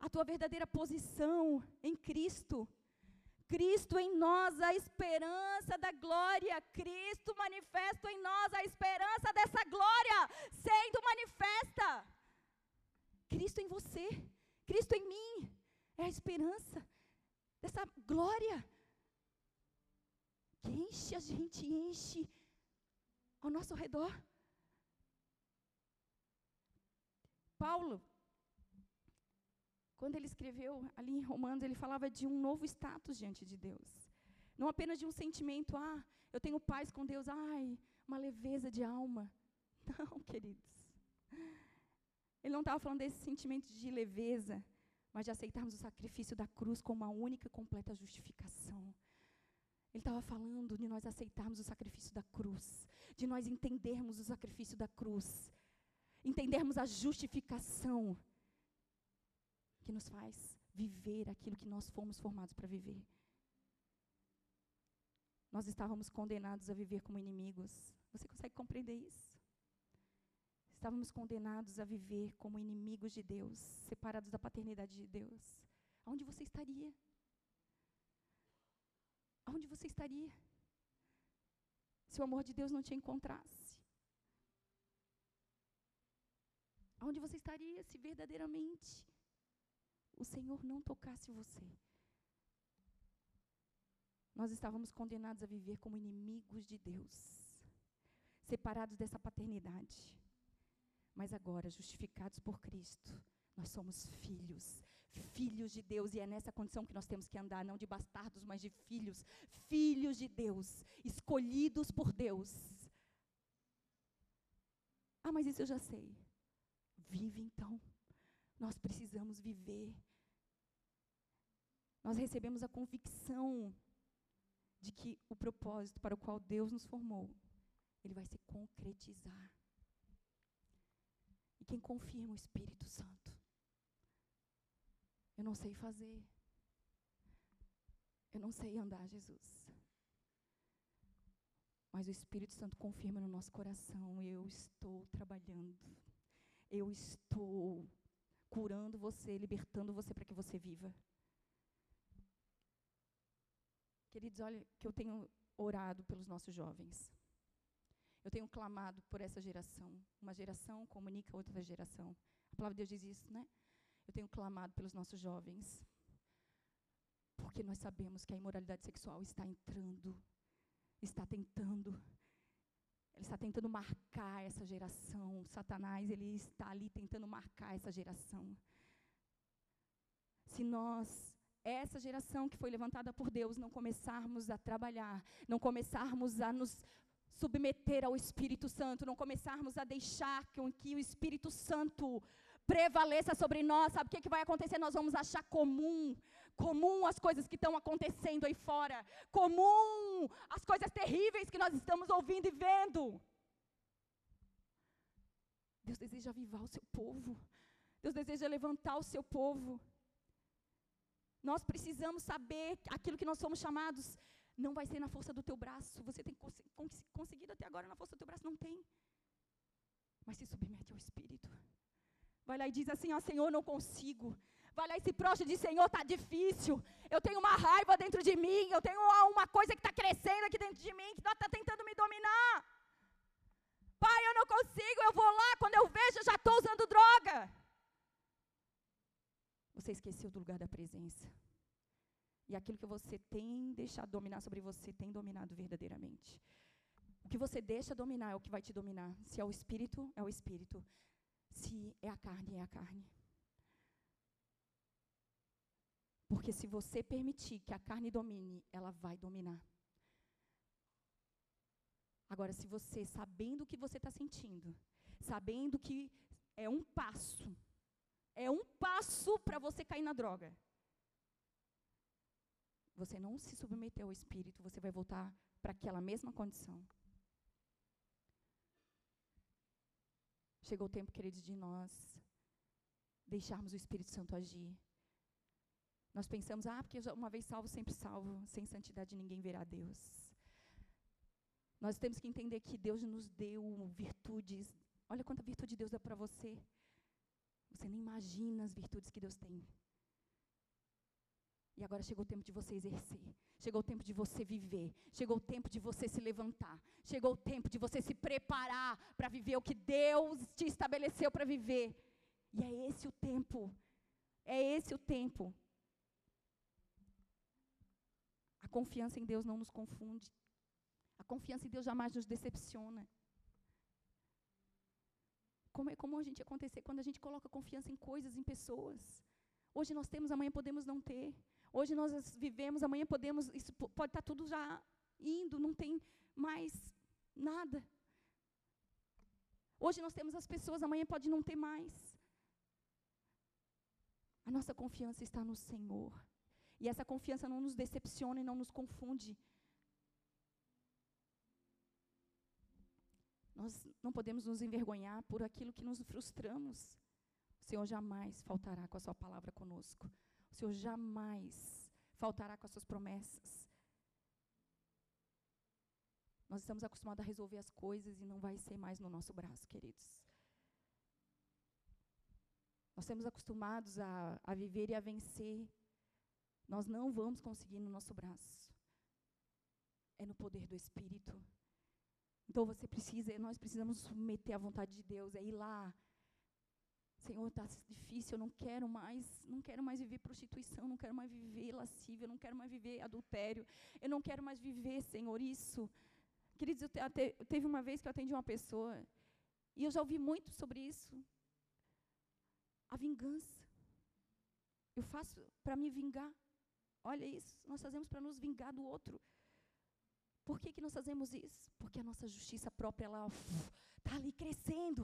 a tua verdadeira posição em Cristo. Cristo em nós, a esperança da glória. Cristo manifesto em nós, a esperança dessa glória sendo manifesta. Cristo em você, Cristo em mim, é a esperança dessa glória que enche a gente, enche ao nosso redor. Paulo, Quando ele escreveu ali em Romanos, ele falava de um novo status diante de Deus. Não apenas de um sentimento, ah, eu tenho paz com Deus, ai, uma leveza de alma. Não, queridos. Ele não estava falando desse sentimento de leveza, mas de aceitarmos o sacrifício da cruz como a única e completa justificação. Ele estava falando de nós aceitarmos o sacrifício da cruz, de nós entendermos o sacrifício da cruz, entendermos a justificação que nos faz viver aquilo que nós fomos formados para viver. Nós estávamos condenados a viver como inimigos. Você consegue compreender isso? Estávamos condenados a viver como inimigos de Deus, separados da paternidade de Deus. Aonde você estaria? Aonde você estaria? Se o amor de Deus não te encontrasse? Aonde você estaria se verdadeiramente o Senhor não tocasse você? Nós estávamos condenados a viver como inimigos de Deus, separados dessa paternidade. Mas agora, justificados por Cristo, nós somos filhos, filhos de Deus, e é nessa condição que nós temos que andar, não de bastardos, mas de filhos, filhos de Deus, escolhidos por Deus. Ah, mas isso eu já sei. Vive então. Nós precisamos viver. Nós recebemos a convicção de que o propósito para o qual Deus nos formou, ele vai se concretizar. E quem confirma o Espírito Santo? Eu não sei fazer. Eu não sei andar, Jesus. Mas o Espírito Santo confirma no nosso coração: eu estou trabalhando. Eu estou curando você, libertando você para que você viva. Queridos, olha que eu tenho orado pelos nossos jovens. Eu tenho clamado por essa geração. Uma geração comunica outra geração. A palavra de Deus diz isso, né? Eu tenho clamado pelos nossos jovens. Porque nós sabemos que a imoralidade sexual está entrando, está tentando. Ele está tentando marcar essa geração. Satanás, ele está ali tentando marcar essa geração. Se nós essa geração que foi levantada por Deus, não começarmos a trabalhar, não começarmos a nos submeter ao Espírito Santo, não começarmos a deixar que, que o Espírito Santo prevaleça sobre nós, sabe o que, que vai acontecer? Nós vamos achar comum, comum as coisas que estão acontecendo aí fora, comum as coisas terríveis que nós estamos ouvindo e vendo. Deus deseja avivar o seu povo, Deus deseja levantar o seu povo. Nós precisamos saber aquilo que nós somos chamados. Não vai ser na força do teu braço. Você tem cons cons conseguido até agora na força do teu braço? Não tem. Mas se submete ao Espírito. Vai lá e diz assim: Ó Senhor, não consigo. Vai lá e se prostra e diz: Senhor, está difícil. Eu tenho uma raiva dentro de mim. Eu tenho uma coisa que está crescendo aqui dentro de mim, que está tentando me dominar. Pai, eu não consigo. Eu vou lá, quando eu vejo, eu já estou usando droga. Você esqueceu do lugar da presença. E aquilo que você tem deixado dominar sobre você tem dominado verdadeiramente. O que você deixa dominar é o que vai te dominar. Se é o espírito, é o espírito. Se é a carne, é a carne. Porque se você permitir que a carne domine, ela vai dominar. Agora, se você, sabendo o que você está sentindo, sabendo que é um passo é um passo para você cair na droga. Você não se submeteu ao Espírito, você vai voltar para aquela mesma condição. Chegou o tempo, queridos, de nós deixarmos o Espírito Santo agir. Nós pensamos, ah, porque uma vez salvo, sempre salvo. Sem santidade ninguém verá Deus. Nós temos que entender que Deus nos deu virtudes. Olha quanta virtude Deus dá para você. Você nem imagina as virtudes que Deus tem. E agora chegou o tempo de você exercer. Chegou o tempo de você viver. Chegou o tempo de você se levantar. Chegou o tempo de você se preparar para viver o que Deus te estabeleceu para viver. E é esse o tempo. É esse o tempo. A confiança em Deus não nos confunde. A confiança em Deus jamais nos decepciona. Como é comum a gente acontecer quando a gente coloca confiança em coisas, em pessoas. Hoje nós temos, amanhã podemos não ter. Hoje nós vivemos, amanhã podemos, isso pode estar tudo já indo, não tem mais nada. Hoje nós temos as pessoas, amanhã pode não ter mais. A nossa confiança está no Senhor. E essa confiança não nos decepciona e não nos confunde. Nós não podemos nos envergonhar por aquilo que nos frustramos. O Senhor jamais faltará com a Sua palavra conosco. O Senhor jamais faltará com as Suas promessas. Nós estamos acostumados a resolver as coisas e não vai ser mais no nosso braço, queridos. Nós estamos acostumados a, a viver e a vencer. Nós não vamos conseguir no nosso braço. É no poder do Espírito. Então você precisa, nós precisamos submeter à vontade de Deus, é ir lá. Senhor, está difícil, eu não quero mais, não quero mais viver prostituição, não quero mais viver lascívia, não quero mais viver adultério, eu não quero mais viver, Senhor, isso. Queridos, eu te, teve uma vez que eu atendi uma pessoa, e eu já ouvi muito sobre isso. A vingança. Eu faço para me vingar. Olha isso, nós fazemos para nos vingar do outro. Por que, que nós fazemos isso? Porque a nossa justiça própria, está ali crescendo.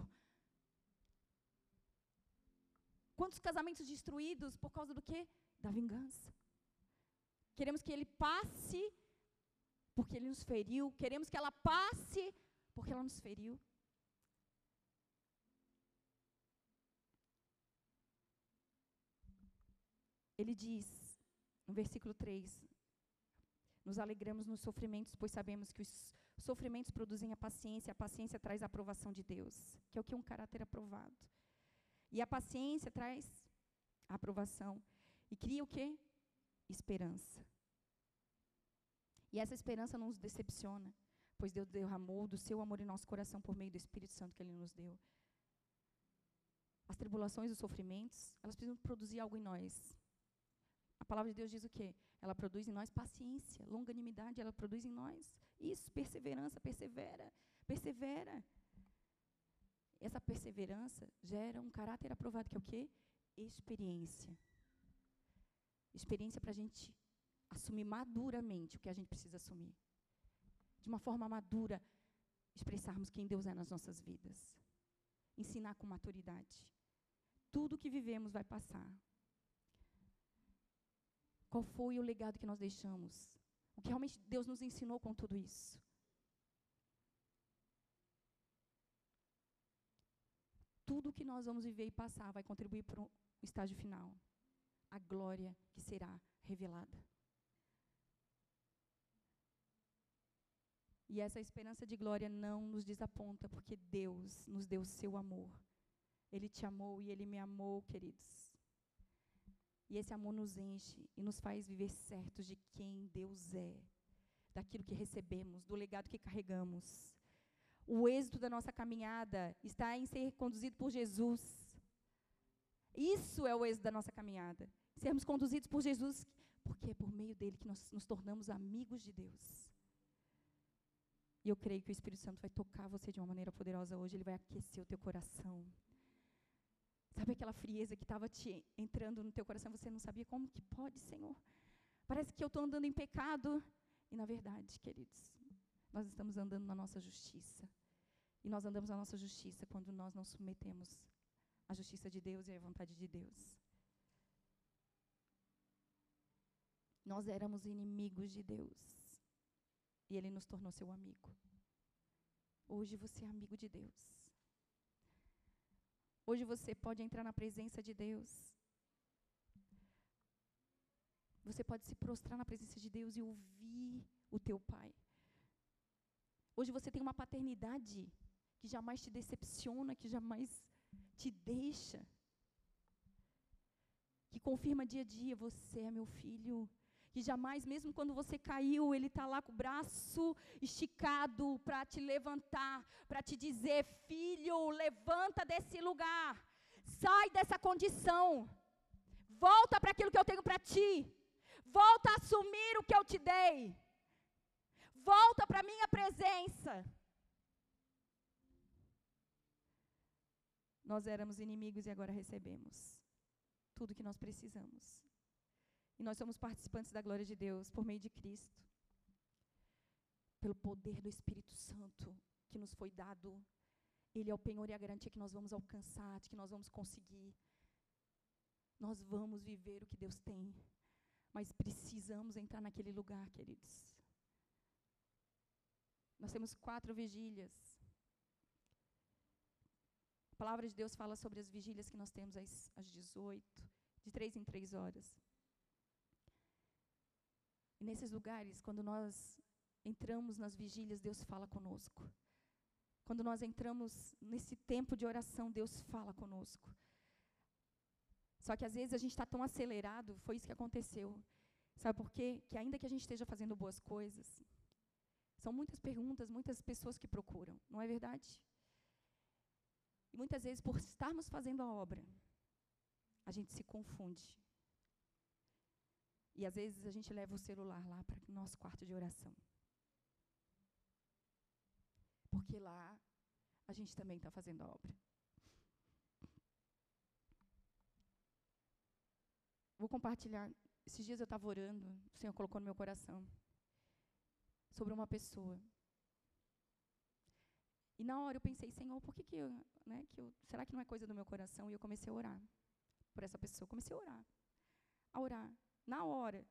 Quantos casamentos destruídos por causa do quê? Da vingança. Queremos que ele passe porque ele nos feriu. Queremos que ela passe porque ela nos feriu. Ele diz, no versículo 3, nos alegramos nos sofrimentos, pois sabemos que os sofrimentos produzem a paciência, a paciência traz a aprovação de Deus, que é o que é um caráter aprovado. E a paciência traz a aprovação e cria o quê? Esperança. E essa esperança não nos decepciona, pois Deus derramou do seu amor em nosso coração por meio do Espírito Santo que ele nos deu. As tribulações e os sofrimentos, elas precisam produzir algo em nós. A palavra de Deus diz o quê? Ela produz em nós paciência, longanimidade, ela produz em nós isso, perseverança, persevera, persevera. Essa perseverança gera um caráter aprovado, que é o quê? Experiência. Experiência para a gente assumir maduramente o que a gente precisa assumir. De uma forma madura, expressarmos quem Deus é nas nossas vidas. Ensinar com maturidade. Tudo que vivemos vai passar. Qual foi o legado que nós deixamos? O que realmente Deus nos ensinou com tudo isso? Tudo que nós vamos viver e passar vai contribuir para o estágio final a glória que será revelada. E essa esperança de glória não nos desaponta, porque Deus nos deu o seu amor. Ele te amou e ele me amou, queridos. E esse amor nos enche e nos faz viver certos de quem Deus é, daquilo que recebemos, do legado que carregamos. O êxito da nossa caminhada está em ser conduzido por Jesus. Isso é o êxito da nossa caminhada. Sermos conduzidos por Jesus, porque é por meio dele que nós nos tornamos amigos de Deus. E eu creio que o Espírito Santo vai tocar você de uma maneira poderosa hoje, ele vai aquecer o teu coração. Sabe aquela frieza que estava te entrando no teu coração, você não sabia como que pode, Senhor? Parece que eu estou andando em pecado. E na verdade, queridos, nós estamos andando na nossa justiça. E nós andamos na nossa justiça quando nós não submetemos à justiça de Deus e à vontade de Deus. Nós éramos inimigos de Deus. E Ele nos tornou seu amigo. Hoje você é amigo de Deus. Hoje você pode entrar na presença de Deus. Você pode se prostrar na presença de Deus e ouvir o teu Pai. Hoje você tem uma paternidade que jamais te decepciona, que jamais te deixa, que confirma dia a dia: você é meu filho, que jamais, mesmo quando você caiu, Ele está lá com o braço esticado para te levantar, para te dizer: filho, levanta desse lugar, sai dessa condição, volta para aquilo que eu tenho para ti, volta a assumir o que eu te dei, volta para a minha presença. Nós éramos inimigos e agora recebemos. tudo que nós precisamos. E nós somos participantes da glória de Deus por meio de Cristo. Pelo poder do Espírito Santo que nos foi dado. Ele é o penhor e a garantia que nós vamos alcançar, de que nós vamos conseguir. Nós vamos viver o que Deus tem. Mas precisamos entrar naquele lugar, queridos. Nós temos quatro vigílias. A palavra de Deus fala sobre as vigílias que nós temos às, às 18, de três em três horas. Nesses lugares, quando nós entramos nas vigílias, Deus fala conosco. Quando nós entramos nesse tempo de oração, Deus fala conosco. Só que às vezes a gente está tão acelerado, foi isso que aconteceu. Sabe por quê? Que ainda que a gente esteja fazendo boas coisas, são muitas perguntas, muitas pessoas que procuram, não é verdade? E muitas vezes, por estarmos fazendo a obra, a gente se confunde. E às vezes a gente leva o celular lá para o nosso quarto de oração. Porque lá a gente também está fazendo a obra. Vou compartilhar. Esses dias eu estava orando, o Senhor colocou no meu coração, sobre uma pessoa. E na hora eu pensei, Senhor, por que, que, eu, né, que eu, será que não é coisa do meu coração? E eu comecei a orar por essa pessoa. Comecei a orar. A orar. Na hora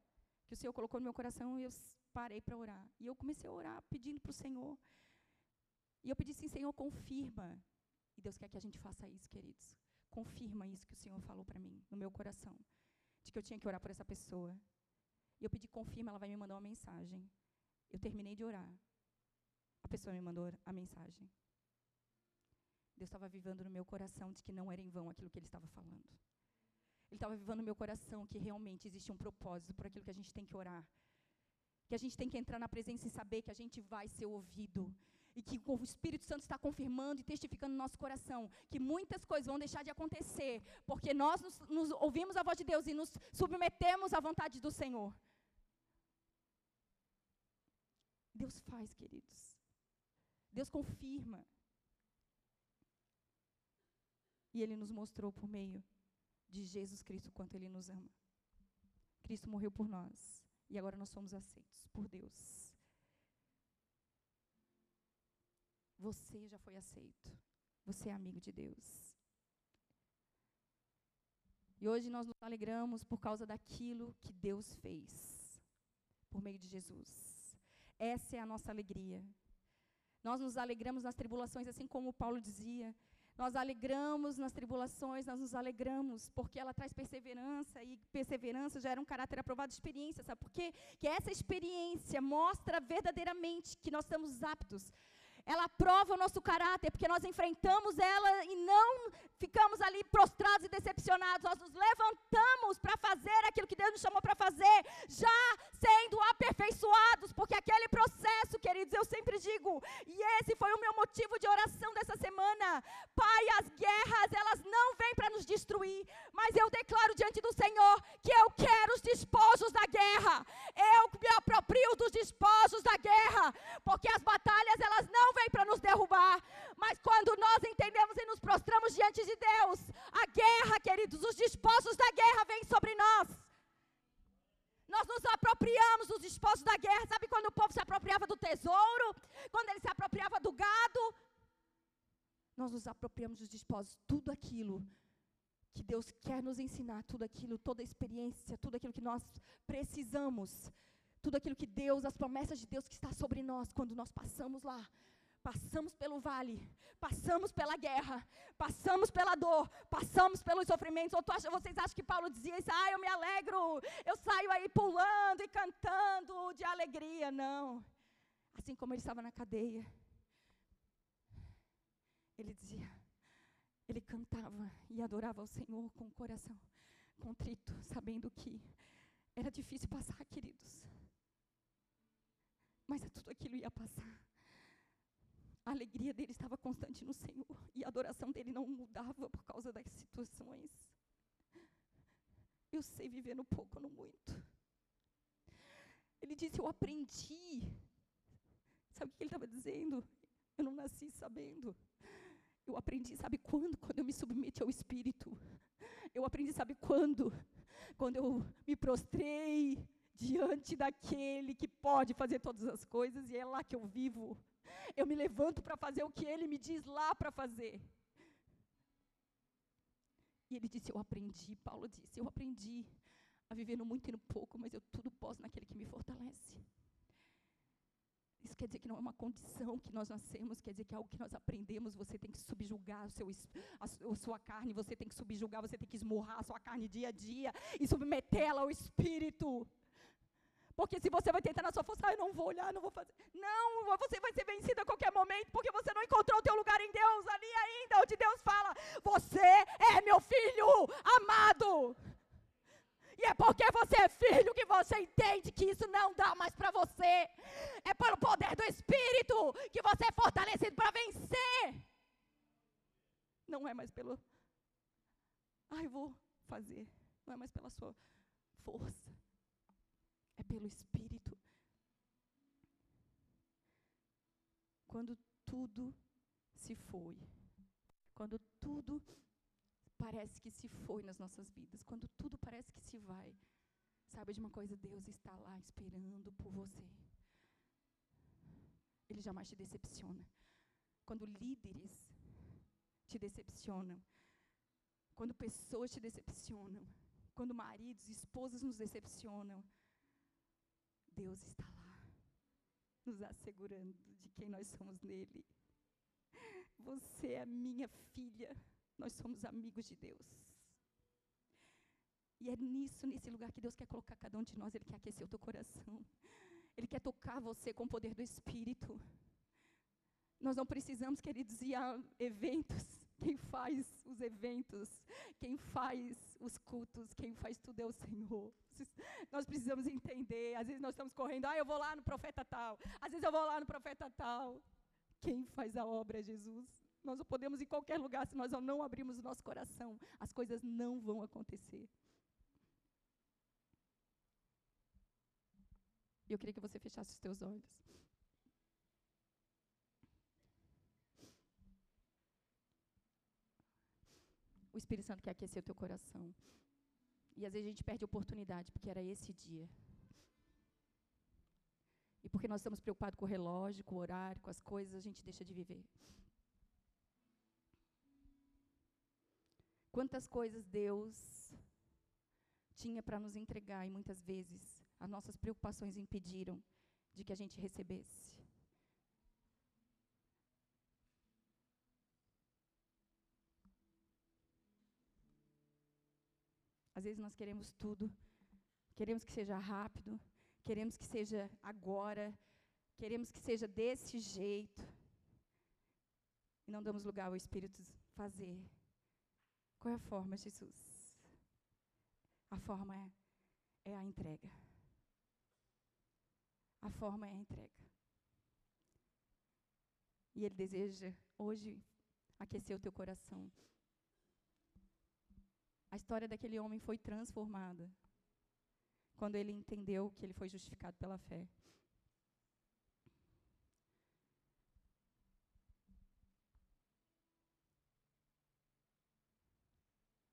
que o Senhor colocou no meu coração, eu parei para orar. E eu comecei a orar, pedindo para o Senhor. E eu pedi assim, Senhor, confirma. E Deus quer que a gente faça isso, queridos. Confirma isso que o Senhor falou para mim, no meu coração. De que eu tinha que orar por essa pessoa. E eu pedi, confirma, ela vai me mandar uma mensagem. Eu terminei de orar. A pessoa me mandou a mensagem. Deus estava vivendo no meu coração de que não era em vão aquilo que ele estava falando. Ele estava vivendo no meu coração que realmente existe um propósito por aquilo que a gente tem que orar. Que a gente tem que entrar na presença e saber que a gente vai ser ouvido e que o Espírito Santo está confirmando e testificando no nosso coração que muitas coisas vão deixar de acontecer, porque nós nos, nos ouvimos a voz de Deus e nos submetemos à vontade do Senhor. Deus faz, queridos. Deus confirma. E Ele nos mostrou por meio de Jesus Cristo quanto Ele nos ama. Cristo morreu por nós. E agora nós somos aceitos por Deus. Você já foi aceito. Você é amigo de Deus. E hoje nós nos alegramos por causa daquilo que Deus fez, por meio de Jesus. Essa é a nossa alegria. Nós nos alegramos nas tribulações, assim como Paulo dizia. Nós alegramos nas tribulações, nós nos alegramos, porque ela traz perseverança, e perseverança já era um caráter aprovado de experiência, sabe por quê? Que essa experiência mostra verdadeiramente que nós estamos aptos ela prova o nosso caráter, porque nós enfrentamos ela e não ficamos ali prostrados e decepcionados. Nós nos levantamos para fazer aquilo que Deus nos chamou para fazer, já sendo aperfeiçoados, porque aquele processo, queridos, eu sempre digo, e esse foi o meu motivo de oração dessa semana. Pai, as guerras, elas não vêm para nos destruir, mas eu declaro diante do Senhor que eu quero os despojos da guerra. Eu me aproprio dos despojos da guerra, porque as batalhas, elas não vem para nos derrubar, mas quando nós entendemos e nos prostramos diante de Deus, a guerra, queridos, os dispostos da guerra vêm sobre nós. Nós nos apropriamos dos dispostos da guerra. Sabe quando o povo se apropriava do tesouro? Quando ele se apropriava do gado? Nós nos apropriamos dos dispostos, tudo aquilo que Deus quer nos ensinar, tudo aquilo, toda a experiência, tudo aquilo que nós precisamos, tudo aquilo que Deus, as promessas de Deus que está sobre nós, quando nós passamos lá, Passamos pelo vale, passamos pela guerra, passamos pela dor, passamos pelos sofrimentos. Ou acha, vocês acham que Paulo dizia isso? Ah, eu me alegro, eu saio aí pulando e cantando de alegria. Não. Assim como ele estava na cadeia, ele dizia, ele cantava e adorava o Senhor com o coração contrito, sabendo que era difícil passar, queridos. Mas tudo aquilo ia passar. A alegria dele estava constante no Senhor e a adoração dele não mudava por causa das situações. Eu sei viver no pouco, no muito. Ele disse: Eu aprendi. Sabe o que ele estava dizendo? Eu não nasci sabendo. Eu aprendi, sabe quando? Quando eu me submeti ao Espírito. Eu aprendi, sabe quando? Quando eu me prostrei diante daquele que pode fazer todas as coisas e é lá que eu vivo. Eu me levanto para fazer o que ele me diz lá para fazer. E ele disse: Eu aprendi, Paulo disse: Eu aprendi a viver no muito e no pouco, mas eu tudo posso naquele que me fortalece. Isso quer dizer que não é uma condição que nós nascemos, quer dizer que é algo que nós aprendemos. Você tem que subjugar seu, a, a sua carne, você tem que subjugar, você tem que esmurrar a sua carne dia a dia e submetê-la ao Espírito. Porque se você vai tentar na sua força, ah, eu não vou olhar, não vou fazer. Não, você vai ser vencido a qualquer momento, porque você não encontrou o teu lugar em Deus, ali ainda, onde Deus fala, você é meu filho amado. E é porque você é filho que você entende que isso não dá mais para você. É pelo poder do Espírito que você é fortalecido para vencer. Não é mais pelo. Ai, vou fazer. Não é mais pela sua força. Pelo Espírito. Quando tudo se foi. Quando tudo parece que se foi nas nossas vidas, quando tudo parece que se vai, sabe de uma coisa? Deus está lá esperando por você. Ele jamais te decepciona. Quando líderes te decepcionam, quando pessoas te decepcionam, quando maridos, esposas nos decepcionam, Deus está lá, nos assegurando de quem nós somos nele. Você é minha filha. Nós somos amigos de Deus. E é nisso, nesse lugar que Deus quer colocar cada um de nós. Ele quer aquecer o teu coração. Ele quer tocar você com o poder do Espírito. Nós não precisamos, queridos, ir a eventos. Quem faz os eventos, quem faz os cultos, quem faz tudo é o Senhor. Nós precisamos entender. Às vezes nós estamos correndo, ah, eu vou lá no profeta tal. Às vezes eu vou lá no profeta tal. Quem faz a obra é Jesus. Nós não podemos ir em qualquer lugar se nós não abrirmos o nosso coração. As coisas não vão acontecer. Eu queria que você fechasse os teus olhos. O Espírito Santo quer aquecer o teu coração. E às vezes a gente perde a oportunidade, porque era esse dia. E porque nós estamos preocupados com o relógio, com o horário, com as coisas, a gente deixa de viver. Quantas coisas Deus tinha para nos entregar e muitas vezes as nossas preocupações impediram de que a gente recebesse. Às vezes nós queremos tudo, queremos que seja rápido, queremos que seja agora, queremos que seja desse jeito. E não damos lugar ao Espírito fazer. Qual é a forma, Jesus? A forma é, é a entrega. A forma é a entrega. E Ele deseja hoje aquecer o teu coração. A história daquele homem foi transformada quando ele entendeu que ele foi justificado pela fé.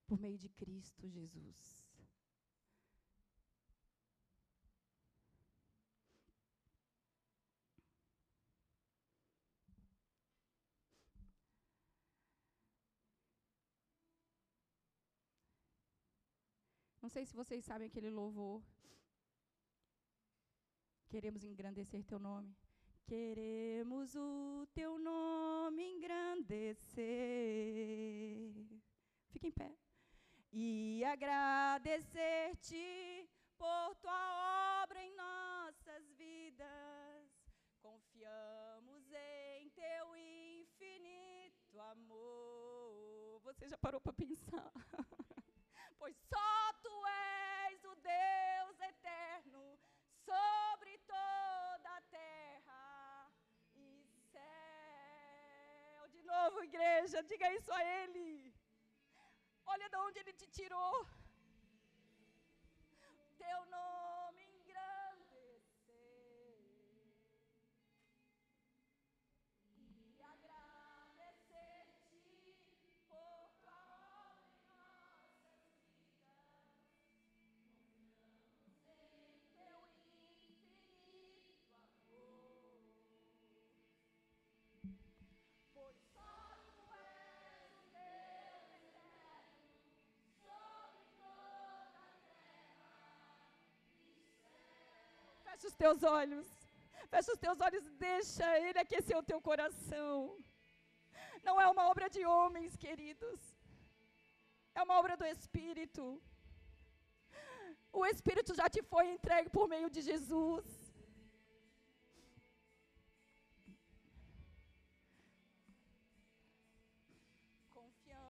por meio de Cristo Jesus. Não sei se vocês sabem aquele louvor. Queremos engrandecer teu nome. Queremos o teu nome engrandecer. Fique em pé e agradecer-te por tua obra em nossas vidas. Confiamos em teu infinito amor. Você já parou para pensar? pois só tu és o Deus eterno sobre toda a terra e céu. De novo, igreja, diga isso a Ele. Olha de onde Ele te tirou. Teu nome teus olhos. Fecha os teus olhos, deixa Ele aquecer o teu coração. Não é uma obra de homens, queridos. É uma obra do Espírito. O Espírito já te foi entregue por meio de Jesus.